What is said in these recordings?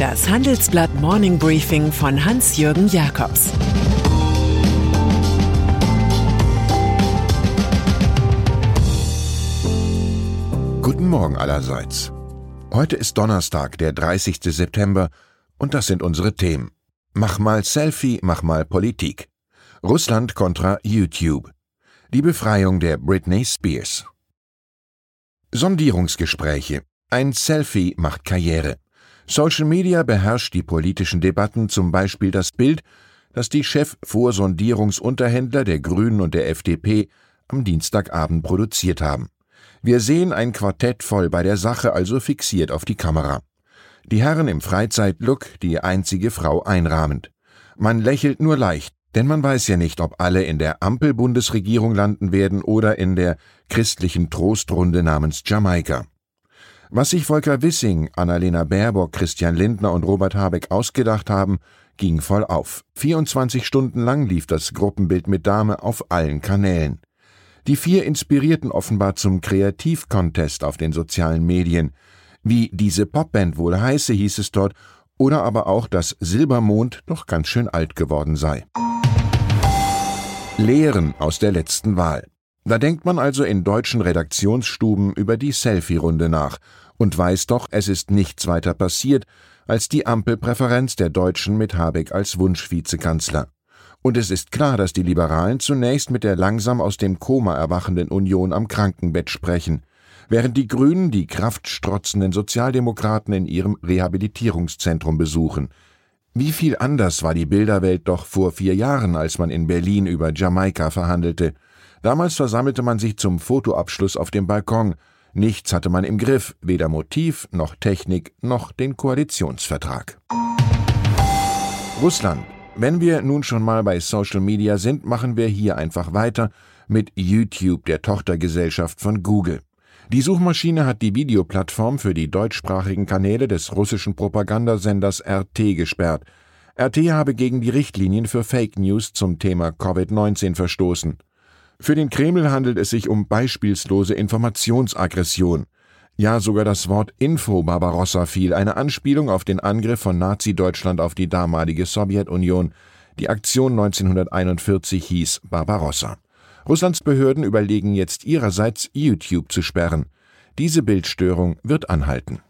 Das Handelsblatt Morning Briefing von Hans-Jürgen Jakobs Guten Morgen allerseits. Heute ist Donnerstag, der 30. September, und das sind unsere Themen. Mach mal Selfie, mach mal Politik. Russland kontra YouTube. Die Befreiung der Britney Spears. Sondierungsgespräche. Ein Selfie macht Karriere. Social Media beherrscht die politischen Debatten, zum Beispiel das Bild, das die Chef-Vorsondierungsunterhändler der Grünen und der FDP am Dienstagabend produziert haben. Wir sehen ein Quartett voll bei der Sache, also fixiert auf die Kamera. Die Herren im Freizeitlook, die einzige Frau einrahmend. Man lächelt nur leicht, denn man weiß ja nicht, ob alle in der Ampel-Bundesregierung landen werden oder in der christlichen Trostrunde namens Jamaika. Was sich Volker Wissing, Annalena Baerbock, Christian Lindner und Robert Habeck ausgedacht haben, ging voll auf. 24 Stunden lang lief das Gruppenbild mit Dame auf allen Kanälen. Die vier inspirierten offenbar zum Kreativcontest auf den sozialen Medien. Wie diese Popband wohl heiße, hieß es dort, oder aber auch, dass Silbermond doch ganz schön alt geworden sei. Lehren aus der letzten Wahl. Da denkt man also in deutschen Redaktionsstuben über die Selfie-Runde nach und weiß doch, es ist nichts weiter passiert als die Ampelpräferenz der Deutschen mit Habeck als Wunschvizekanzler. Und es ist klar, dass die Liberalen zunächst mit der langsam aus dem Koma erwachenden Union am Krankenbett sprechen, während die Grünen die kraftstrotzenden Sozialdemokraten in ihrem Rehabilitierungszentrum besuchen. Wie viel anders war die Bilderwelt doch vor vier Jahren, als man in Berlin über Jamaika verhandelte. Damals versammelte man sich zum Fotoabschluss auf dem Balkon. Nichts hatte man im Griff, weder Motiv noch Technik noch den Koalitionsvertrag. Russland. Wenn wir nun schon mal bei Social Media sind, machen wir hier einfach weiter mit YouTube, der Tochtergesellschaft von Google. Die Suchmaschine hat die Videoplattform für die deutschsprachigen Kanäle des russischen Propagandasenders RT gesperrt. RT habe gegen die Richtlinien für Fake News zum Thema Covid-19 verstoßen. Für den Kreml handelt es sich um beispielslose Informationsaggression. Ja, sogar das Wort Info Barbarossa fiel, eine Anspielung auf den Angriff von Nazi-Deutschland auf die damalige Sowjetunion. Die Aktion 1941 hieß Barbarossa. Russlands Behörden überlegen jetzt ihrerseits, YouTube zu sperren. Diese Bildstörung wird anhalten.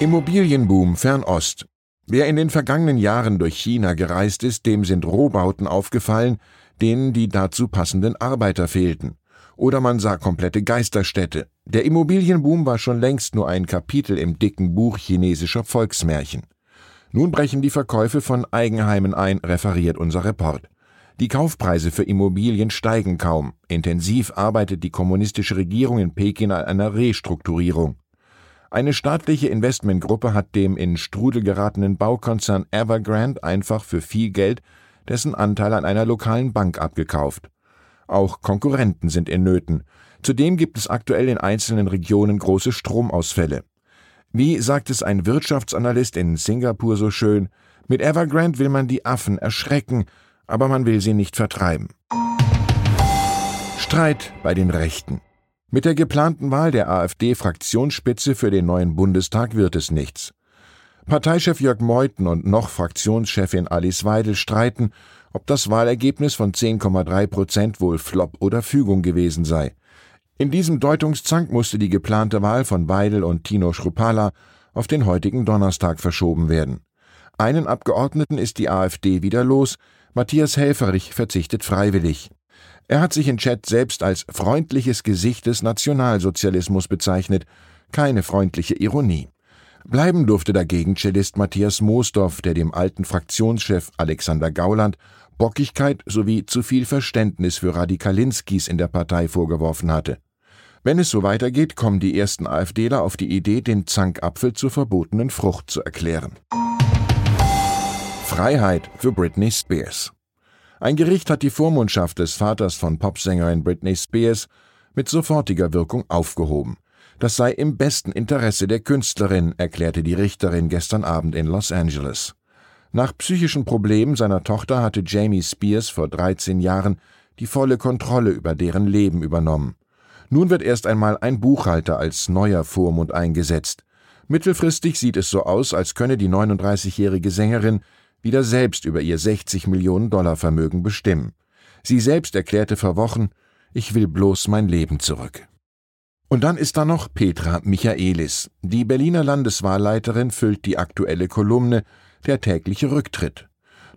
Immobilienboom Fernost. Wer in den vergangenen Jahren durch China gereist ist, dem sind Rohbauten aufgefallen, denen die dazu passenden Arbeiter fehlten. Oder man sah komplette Geisterstädte. Der Immobilienboom war schon längst nur ein Kapitel im dicken Buch chinesischer Volksmärchen. Nun brechen die Verkäufe von Eigenheimen ein, referiert unser Report. Die Kaufpreise für Immobilien steigen kaum. Intensiv arbeitet die kommunistische Regierung in Peking an einer Restrukturierung. Eine staatliche Investmentgruppe hat dem in Strudel geratenen Baukonzern Evergrande einfach für viel Geld dessen Anteil an einer lokalen Bank abgekauft. Auch Konkurrenten sind in Nöten. Zudem gibt es aktuell in einzelnen Regionen große Stromausfälle. Wie sagt es ein Wirtschaftsanalyst in Singapur so schön, mit Evergrande will man die Affen erschrecken, aber man will sie nicht vertreiben. Streit bei den Rechten. Mit der geplanten Wahl der AfD-Fraktionsspitze für den neuen Bundestag wird es nichts. Parteichef Jörg Meuthen und noch Fraktionschefin Alice Weidel streiten, ob das Wahlergebnis von 10,3 Prozent wohl Flop oder Fügung gewesen sei. In diesem Deutungszank musste die geplante Wahl von Weidel und Tino Schrupala auf den heutigen Donnerstag verschoben werden. Einen Abgeordneten ist die AfD wieder los, Matthias Helferich verzichtet freiwillig. Er hat sich in Chat selbst als freundliches Gesicht des Nationalsozialismus bezeichnet, keine freundliche Ironie. Bleiben durfte dagegen Cellist Matthias Moosdorf, der dem alten Fraktionschef Alexander Gauland Bockigkeit sowie zu viel Verständnis für Radikalinskis in der Partei vorgeworfen hatte. Wenn es so weitergeht, kommen die ersten AfDler auf die Idee, den Zankapfel zur verbotenen Frucht zu erklären. Freiheit für Britney Spears. Ein Gericht hat die Vormundschaft des Vaters von Popsängerin Britney Spears mit sofortiger Wirkung aufgehoben. Das sei im besten Interesse der Künstlerin, erklärte die Richterin gestern Abend in Los Angeles. Nach psychischen Problemen seiner Tochter hatte Jamie Spears vor 13 Jahren die volle Kontrolle über deren Leben übernommen. Nun wird erst einmal ein Buchhalter als neuer Vormund eingesetzt. Mittelfristig sieht es so aus, als könne die 39-jährige Sängerin wieder selbst über ihr 60 Millionen Dollar Vermögen bestimmen. Sie selbst erklärte vor Wochen, ich will bloß mein Leben zurück. Und dann ist da noch Petra Michaelis. Die Berliner Landeswahlleiterin füllt die aktuelle Kolumne Der tägliche Rücktritt.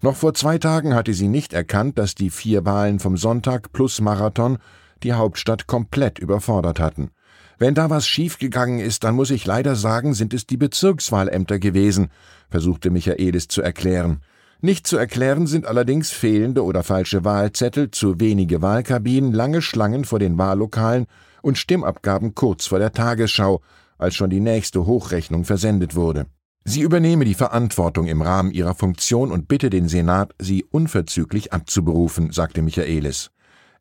Noch vor zwei Tagen hatte sie nicht erkannt, dass die vier Wahlen vom Sonntag plus Marathon die Hauptstadt komplett überfordert hatten. Wenn da was schiefgegangen ist, dann muss ich leider sagen, sind es die Bezirkswahlämter gewesen, versuchte Michaelis zu erklären. Nicht zu erklären sind allerdings fehlende oder falsche Wahlzettel, zu wenige Wahlkabinen, lange Schlangen vor den Wahllokalen und Stimmabgaben kurz vor der Tagesschau, als schon die nächste Hochrechnung versendet wurde. Sie übernehme die Verantwortung im Rahmen ihrer Funktion und bitte den Senat, sie unverzüglich abzuberufen, sagte Michaelis.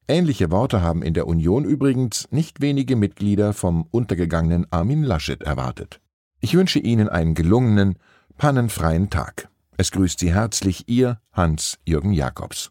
Ähnliche Worte haben in der Union übrigens nicht wenige Mitglieder vom untergegangenen Armin Laschet erwartet. Ich wünsche Ihnen einen gelungenen, pannenfreien Tag. Es grüßt Sie herzlich Ihr Hans-Jürgen Jakobs.